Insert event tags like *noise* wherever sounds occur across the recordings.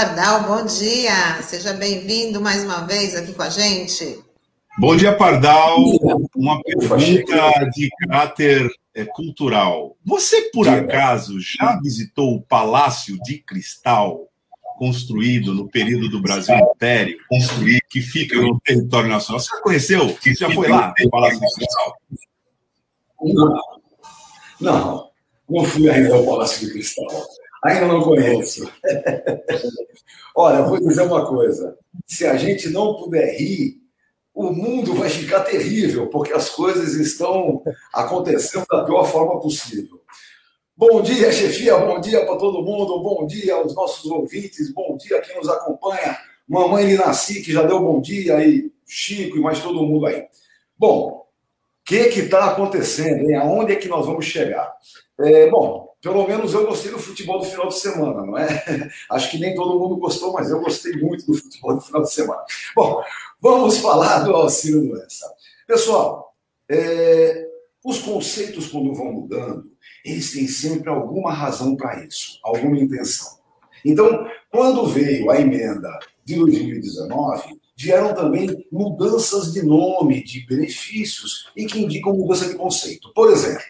Pardal, bom dia. Seja bem-vindo mais uma vez aqui com a gente. Bom dia, Pardal. Uma pergunta de caráter é, cultural. Você, por acaso, já visitou o Palácio de Cristal, construído no período do Brasil Império, construído, que fica no território nacional? Você já conheceu? Você já foi lá, no Palácio de Cristal? Não, não, não fui ainda ao Palácio de Cristal. Ainda não conheço. *laughs* Olha, vou dizer uma coisa: se a gente não puder rir, o mundo vai ficar terrível, porque as coisas estão acontecendo da pior forma possível. Bom dia, chefia, bom dia para todo mundo, bom dia aos nossos ouvintes, bom dia a quem nos acompanha. Mamãe Linassi, que já deu bom dia, aí, Chico e mais todo mundo aí. Bom, o que está acontecendo? Hein? Aonde é que nós vamos chegar? É, bom, pelo menos eu gostei do futebol do final de semana, não é? *laughs* Acho que nem todo mundo gostou, mas eu gostei muito do futebol do final de semana. Bom, vamos falar do auxílio doença. Pessoal, é, os conceitos, quando vão mudando, eles têm sempre alguma razão para isso, alguma intenção. Então, quando veio a emenda de 2019, vieram também mudanças de nome, de benefícios, e que indicam mudança de conceito. Por exemplo,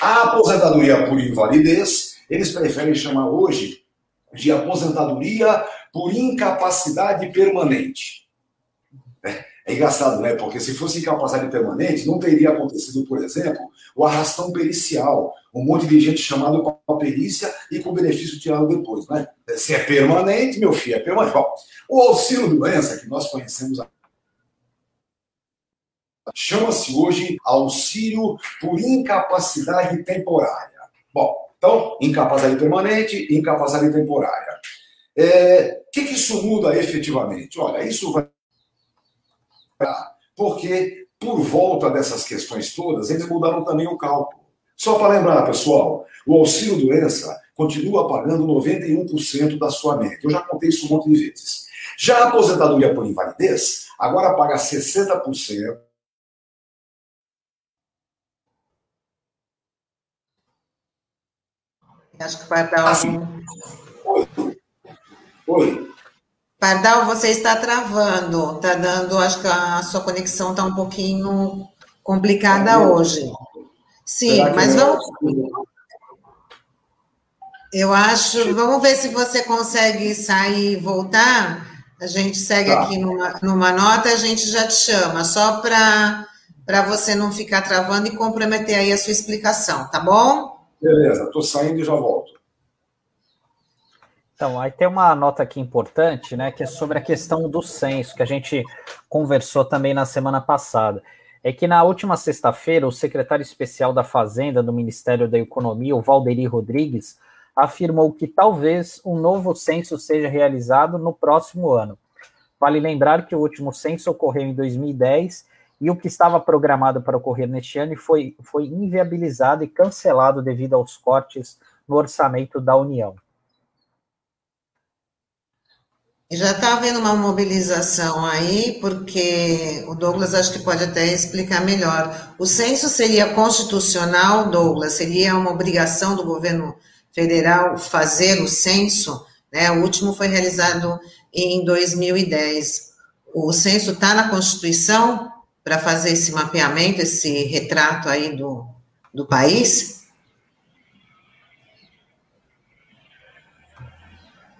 a aposentadoria por invalidez, eles preferem chamar hoje de aposentadoria por incapacidade permanente. É, é engraçado, né? Porque se fosse incapacidade permanente, não teria acontecido, por exemplo, o arrastão pericial. Um monte de gente chamado para a perícia e com benefício tirado depois, né? Se é permanente, meu filho, é permanente. O auxílio doença, que nós conhecemos Chama-se hoje auxílio por incapacidade temporária. Bom, então, incapacidade permanente, incapacidade temporária. O é, que, que isso muda efetivamente? Olha, isso vai. Porque, por volta dessas questões todas, eles mudaram também o cálculo. Só para lembrar, pessoal, o auxílio doença continua pagando 91% da sua média. Eu já contei isso um monte de vezes. Já a aposentadoria por invalidez, agora paga 60% Acho que o Pardal. Assim. Oi. Oi. Pardal, você está travando, está dando, acho que a sua conexão está um pouquinho complicada é hoje. Sim, mas vamos. Eu acho, vamos ver se você consegue sair e voltar. A gente segue tá. aqui numa, numa nota, a gente já te chama, só para você não ficar travando e comprometer aí a sua explicação, tá bom? Beleza, estou saindo e já volto. Então, aí tem uma nota aqui importante, né, que é sobre a questão do censo, que a gente conversou também na semana passada. É que na última sexta-feira, o secretário especial da Fazenda do Ministério da Economia, o Valderi Rodrigues, afirmou que talvez um novo censo seja realizado no próximo ano. Vale lembrar que o último censo ocorreu em 2010 e o que estava programado para ocorrer neste ano foi, foi inviabilizado e cancelado devido aos cortes no orçamento da União. Já está havendo uma mobilização aí, porque o Douglas acho que pode até explicar melhor. O censo seria constitucional, Douglas? Seria uma obrigação do governo federal fazer o censo? Né? O último foi realizado em 2010. O censo está na Constituição? Para fazer esse mapeamento, esse retrato aí do, do país?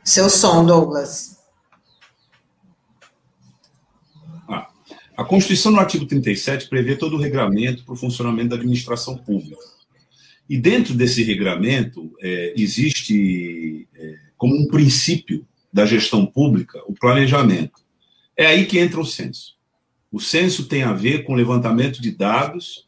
Seu som, Douglas. Ah, a Constituição, no artigo 37, prevê todo o regramento para o funcionamento da administração pública. E dentro desse regramento, é, existe é, como um princípio da gestão pública o planejamento. É aí que entra o censo. O censo tem a ver com levantamento de dados,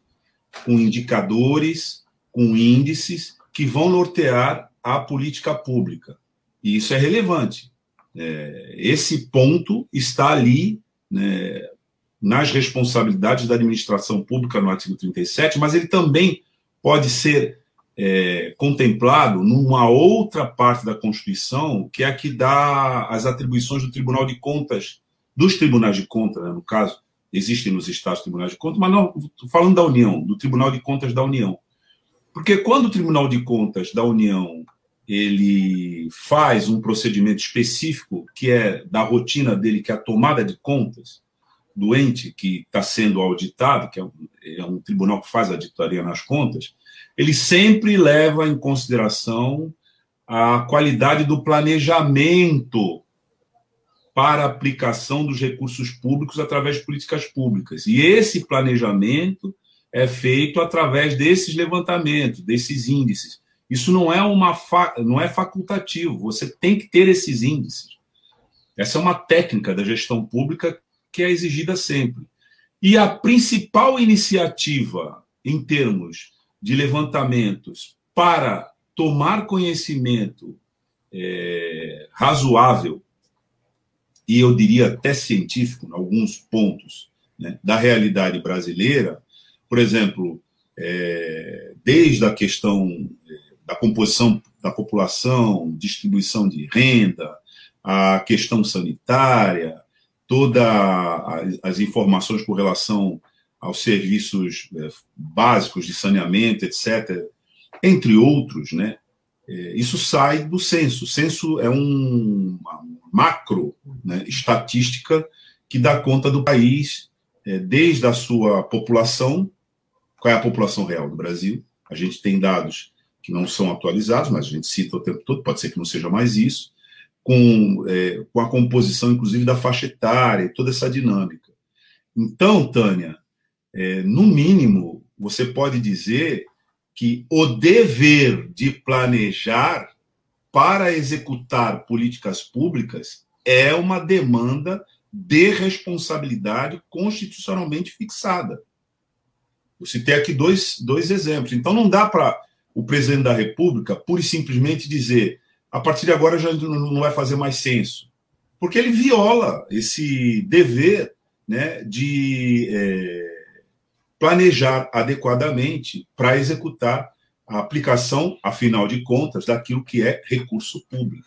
com indicadores, com índices que vão nortear a política pública. E isso é relevante. É, esse ponto está ali né, nas responsabilidades da administração pública no artigo 37, mas ele também pode ser é, contemplado numa outra parte da Constituição, que é a que dá as atribuições do Tribunal de Contas, dos tribunais de contas, né, no caso, existem nos estados tribunais de contas, mas não, falando da União, do Tribunal de Contas da União. Porque quando o Tribunal de Contas da União ele faz um procedimento específico que é da rotina dele, que é a tomada de contas do ente que está sendo auditado, que é um, é um, tribunal que faz a auditoria nas contas, ele sempre leva em consideração a qualidade do planejamento para a aplicação dos recursos públicos através de políticas públicas. E esse planejamento é feito através desses levantamentos, desses índices. Isso não é uma fa... não é facultativo, você tem que ter esses índices. Essa é uma técnica da gestão pública que é exigida sempre. E a principal iniciativa em termos de levantamentos para tomar conhecimento é, razoável e eu diria até científico, em alguns pontos, né, da realidade brasileira, por exemplo, é, desde a questão é, da composição da população, distribuição de renda, a questão sanitária, todas as informações com relação aos serviços é, básicos de saneamento, etc., entre outros, né? É, isso sai do censo. O censo é um, uma macro né, estatística que dá conta do país, é, desde a sua população, qual é a população real do Brasil. A gente tem dados que não são atualizados, mas a gente cita o tempo todo, pode ser que não seja mais isso, com, é, com a composição, inclusive, da faixa etária toda essa dinâmica. Então, Tânia, é, no mínimo, você pode dizer que o dever de planejar para executar políticas públicas é uma demanda de responsabilidade constitucionalmente fixada. Eu citei aqui dois, dois exemplos. Então, não dá para o presidente da República, pura e simplesmente dizer a partir de agora já não vai fazer mais censo. Porque ele viola esse dever né, de é, planejar adequadamente para executar a aplicação, afinal de contas, daquilo que é recurso público.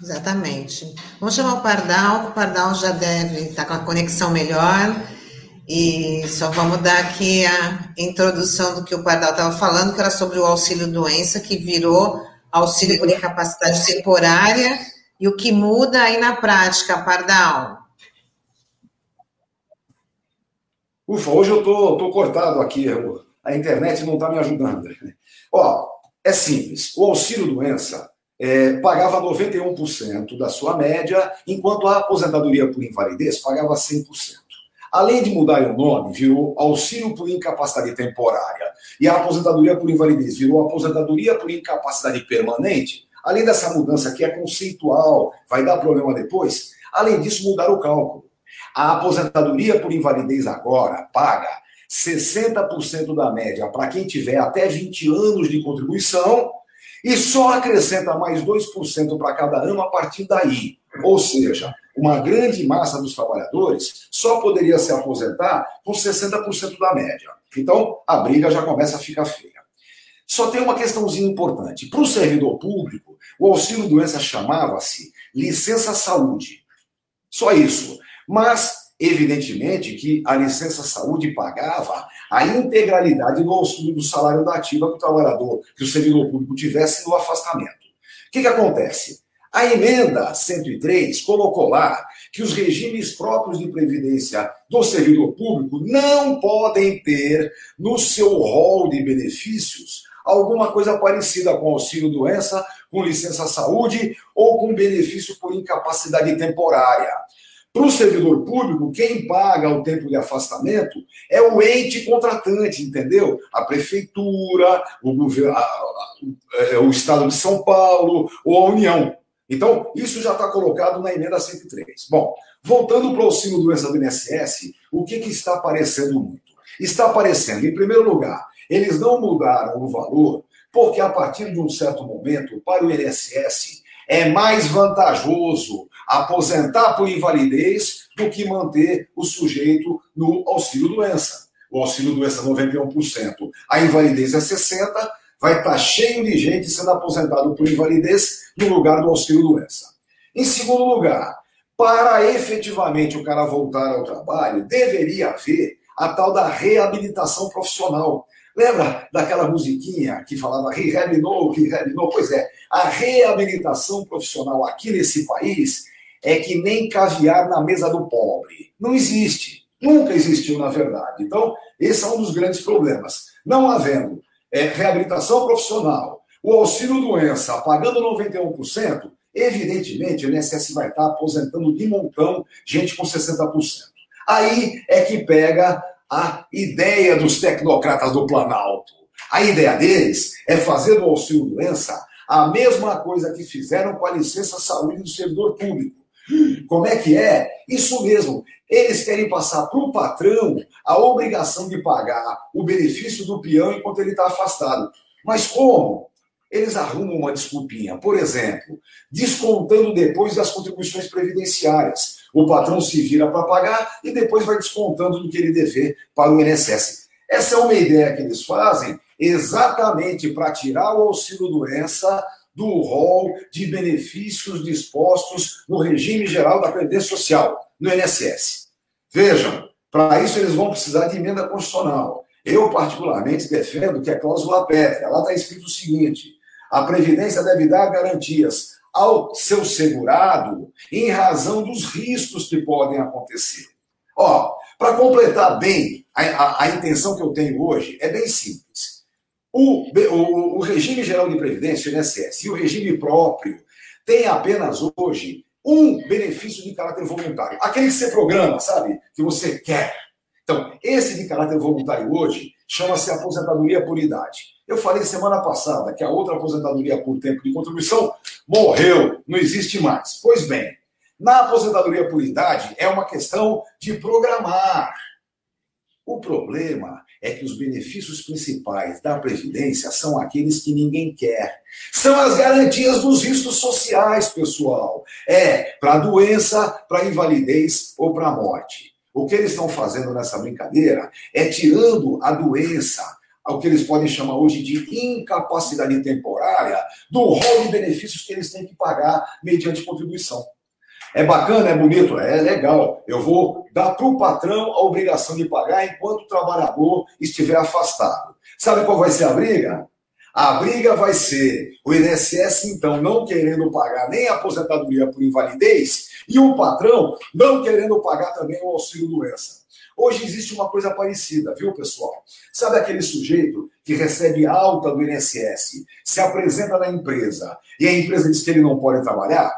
Exatamente. Vamos chamar o Pardal, o Pardal já deve estar com a conexão melhor. E só vamos dar aqui a introdução do que o Pardal estava falando, que era sobre o auxílio doença, que virou auxílio por incapacidade temporária, e o que muda aí na prática, Pardal? Ufa, hoje eu tô, tô cortado aqui, a internet não está me ajudando. Ó, é simples, o auxílio doença é, pagava 91% da sua média, enquanto a aposentadoria por invalidez pagava 100%. Além de mudar o nome, virou auxílio por incapacidade temporária e a aposentadoria por invalidez virou aposentadoria por incapacidade permanente. Além dessa mudança que é conceitual, vai dar problema depois. Além disso, mudar o cálculo. A aposentadoria por invalidez agora paga 60% da média para quem tiver até 20 anos de contribuição e só acrescenta mais 2% para cada ano a partir daí. Ou seja, uma grande massa dos trabalhadores só poderia se aposentar com 60% da média. Então, a briga já começa a ficar feia. Só tem uma questãozinha importante. Para o servidor público, o auxílio doença chamava-se licença saúde. Só isso. Mas, evidentemente, que a licença saúde pagava a integralidade do auxílio do salário da ativa que o trabalhador, que o servidor público tivesse no afastamento. O que, que acontece? A emenda 103 colocou lá que os regimes próprios de previdência do servidor público não podem ter no seu rol de benefícios alguma coisa parecida com auxílio doença, com licença saúde ou com benefício por incapacidade temporária. Para o servidor público, quem paga o tempo de afastamento é o ente contratante, entendeu? A prefeitura, o, governo, a, a, é, o Estado de São Paulo ou a União. Então, isso já está colocado na emenda 103. Bom, voltando para o auxílio doença do INSS, o que, que está aparecendo muito? Está aparecendo, em primeiro lugar, eles não mudaram o valor, porque a partir de um certo momento, para o INSS, é mais vantajoso aposentar por invalidez do que manter o sujeito no auxílio doença. O auxílio doença 91%, a invalidez é 60%, vai estar cheio de gente sendo aposentado por invalidez no lugar do auxílio-doença. Em segundo lugar, para efetivamente o cara voltar ao trabalho, deveria haver a tal da reabilitação profissional. Lembra daquela musiquinha que falava rehab no? Pois é, a reabilitação profissional aqui nesse país é que nem caviar na mesa do pobre. Não existe. Nunca existiu, na verdade. Então, esse é um dos grandes problemas. Não havendo é, reabilitação profissional, o auxílio-doença pagando 91%, evidentemente o INSS vai estar aposentando de montão gente com 60%. Aí é que pega a ideia dos tecnocratas do Planalto. A ideia deles é fazer do auxílio-doença a mesma coisa que fizeram com a licença saúde do servidor público. Como é que é? Isso mesmo. Eles querem passar para o patrão a obrigação de pagar o benefício do peão enquanto ele está afastado. Mas como? Eles arrumam uma desculpinha. Por exemplo, descontando depois das contribuições previdenciárias. O patrão se vira para pagar e depois vai descontando do que ele dever para o INSS. Essa é uma ideia que eles fazem exatamente para tirar o auxílio-doença do rol de benefícios dispostos no regime geral da Previdência Social, no INSS. Vejam, para isso eles vão precisar de emenda constitucional. Eu, particularmente, defendo que a cláusula pétrea, lá está escrito o seguinte: a Previdência deve dar garantias ao seu segurado em razão dos riscos que podem acontecer. Ó, para completar bem a, a, a, intenção que eu tenho hoje, é bem simples. O, o, o regime geral de previdência, o INSS, e o regime próprio tem apenas hoje um benefício de caráter voluntário. Aquele que você programa, sabe? Que você quer. Então, esse de caráter voluntário hoje chama-se aposentadoria por idade. Eu falei semana passada que a outra aposentadoria por tempo de contribuição morreu, não existe mais. Pois bem, na aposentadoria por idade é uma questão de programar. O problema é que os benefícios principais da Previdência são aqueles que ninguém quer. São as garantias dos riscos sociais, pessoal. É para doença, para invalidez ou para morte. O que eles estão fazendo nessa brincadeira é tirando a doença, ao que eles podem chamar hoje de incapacidade temporária, do rol de benefícios que eles têm que pagar mediante contribuição. É bacana, é bonito, é legal. Eu vou dar para o patrão a obrigação de pagar enquanto o trabalhador estiver afastado. Sabe qual vai ser a briga? A briga vai ser o INSS, então, não querendo pagar nem a aposentadoria por invalidez e o patrão não querendo pagar também o auxílio-doença. Hoje existe uma coisa parecida, viu, pessoal? Sabe aquele sujeito que recebe alta do INSS, se apresenta na empresa e a empresa diz que ele não pode trabalhar?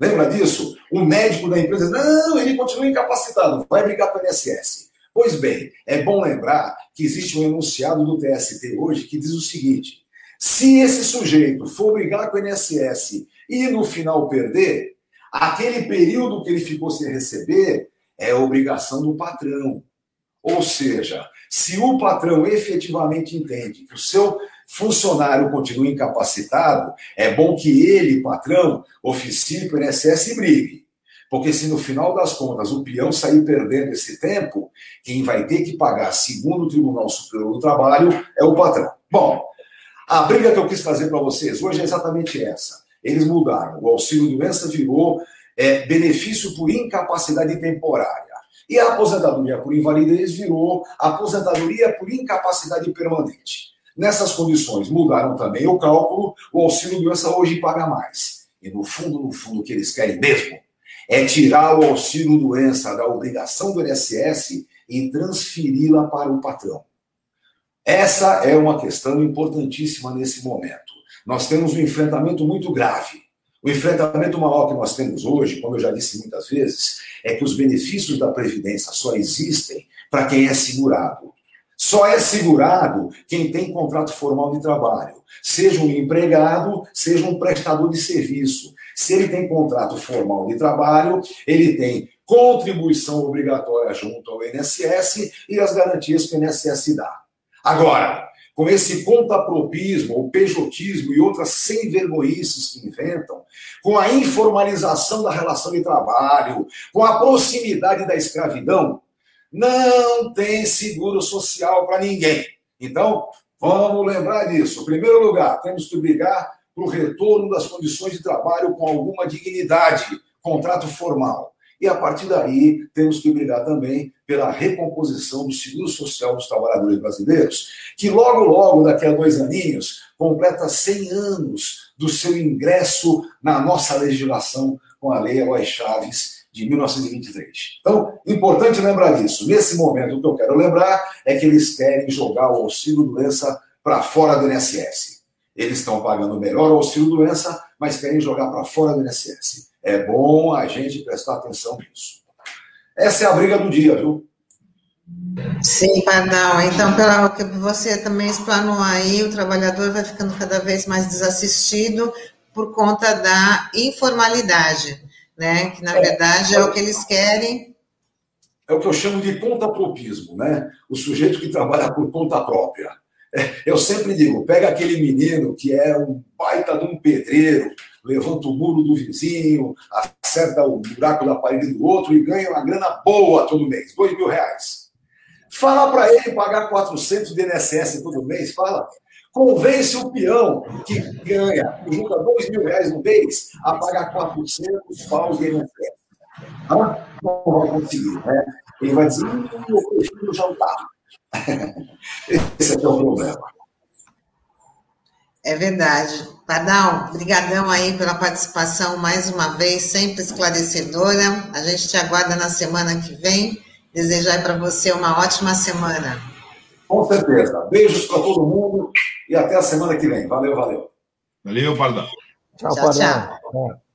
Lembra disso? O médico da empresa, não, ele continua incapacitado, vai brigar com o INSS. Pois bem, é bom lembrar que existe um enunciado do TST hoje que diz o seguinte: se esse sujeito for brigar com o INSS e no final perder, aquele período que ele ficou sem receber é obrigação do patrão. Ou seja, se o patrão efetivamente entende que o seu funcionário continua incapacitado, é bom que ele, patrão, oficie para o INSS e brigue. Porque se no final das contas o peão sair perdendo esse tempo, quem vai ter que pagar, segundo o Tribunal Superior do Trabalho, é o patrão. Bom, a briga que eu quis trazer para vocês hoje é exatamente essa. Eles mudaram. O auxílio-doença virou é, benefício por incapacidade temporária. E a aposentadoria por invalidez virou aposentadoria por incapacidade permanente. Nessas condições, mudaram também o cálculo, o auxílio-doença hoje paga mais. E no fundo, no fundo, o que eles querem mesmo é tirar o auxílio-doença da obrigação do INSS e transferi-la para o patrão. Essa é uma questão importantíssima nesse momento. Nós temos um enfrentamento muito grave. O enfrentamento maior que nós temos hoje, como eu já disse muitas vezes, é que os benefícios da Previdência só existem para quem é segurado. Só é segurado quem tem contrato formal de trabalho, seja um empregado, seja um prestador de serviço. Se ele tem contrato formal de trabalho, ele tem contribuição obrigatória junto ao INSS e as garantias que o INSS dá. Agora, com esse contapropismo, o pejotismo e outras sem vergonhices que inventam, com a informalização da relação de trabalho, com a proximidade da escravidão, não tem seguro social para ninguém. Então, vamos lembrar disso. Em primeiro lugar, temos que brigar para o retorno das condições de trabalho com alguma dignidade, contrato formal. E a partir daí, temos que brigar também pela recomposição do seguro social dos trabalhadores brasileiros, que logo, logo, daqui a dois aninhos, completa 100 anos do seu ingresso na nossa legislação com a Lei Eloy Chaves de 1923. Então, importante lembrar disso. Nesse momento, o que eu quero lembrar é que eles querem jogar o auxílio-doença para fora do INSS. Eles estão pagando melhor o auxílio-doença, mas querem jogar para fora do INSS. É bom a gente prestar atenção nisso. Essa é a briga do dia, viu? Sim, Pardal. Então, pelo que você também explanou aí, o trabalhador vai ficando cada vez mais desassistido por conta da informalidade, né? Que na é, verdade é o que eles querem. É o que eu chamo de pontapropismo, né? O sujeito que trabalha por conta própria. É, eu sempre digo, pega aquele menino que é um baita de um pedreiro, levanta o muro do vizinho, acerta o buraco da parede do outro e ganha uma grana boa todo mês, dois mil reais. Fala para ele pagar 400 de INSS todo mês, fala. Convence o peão que ganha, junta dois mil reais no mês, a pagar 400 paus de INSS. Não, não vai conseguir, né? Ele vai dizer, eu prefiro jantar. *laughs* Esse é o problema. É verdade. Pardal, brigadão aí pela participação mais uma vez, sempre esclarecedora. A gente te aguarda na semana que vem. Desejar para você uma ótima semana. Com certeza. Beijos para todo mundo e até a semana que vem. Valeu, valeu. Valeu, Pardal. Tchau, tchau. tchau.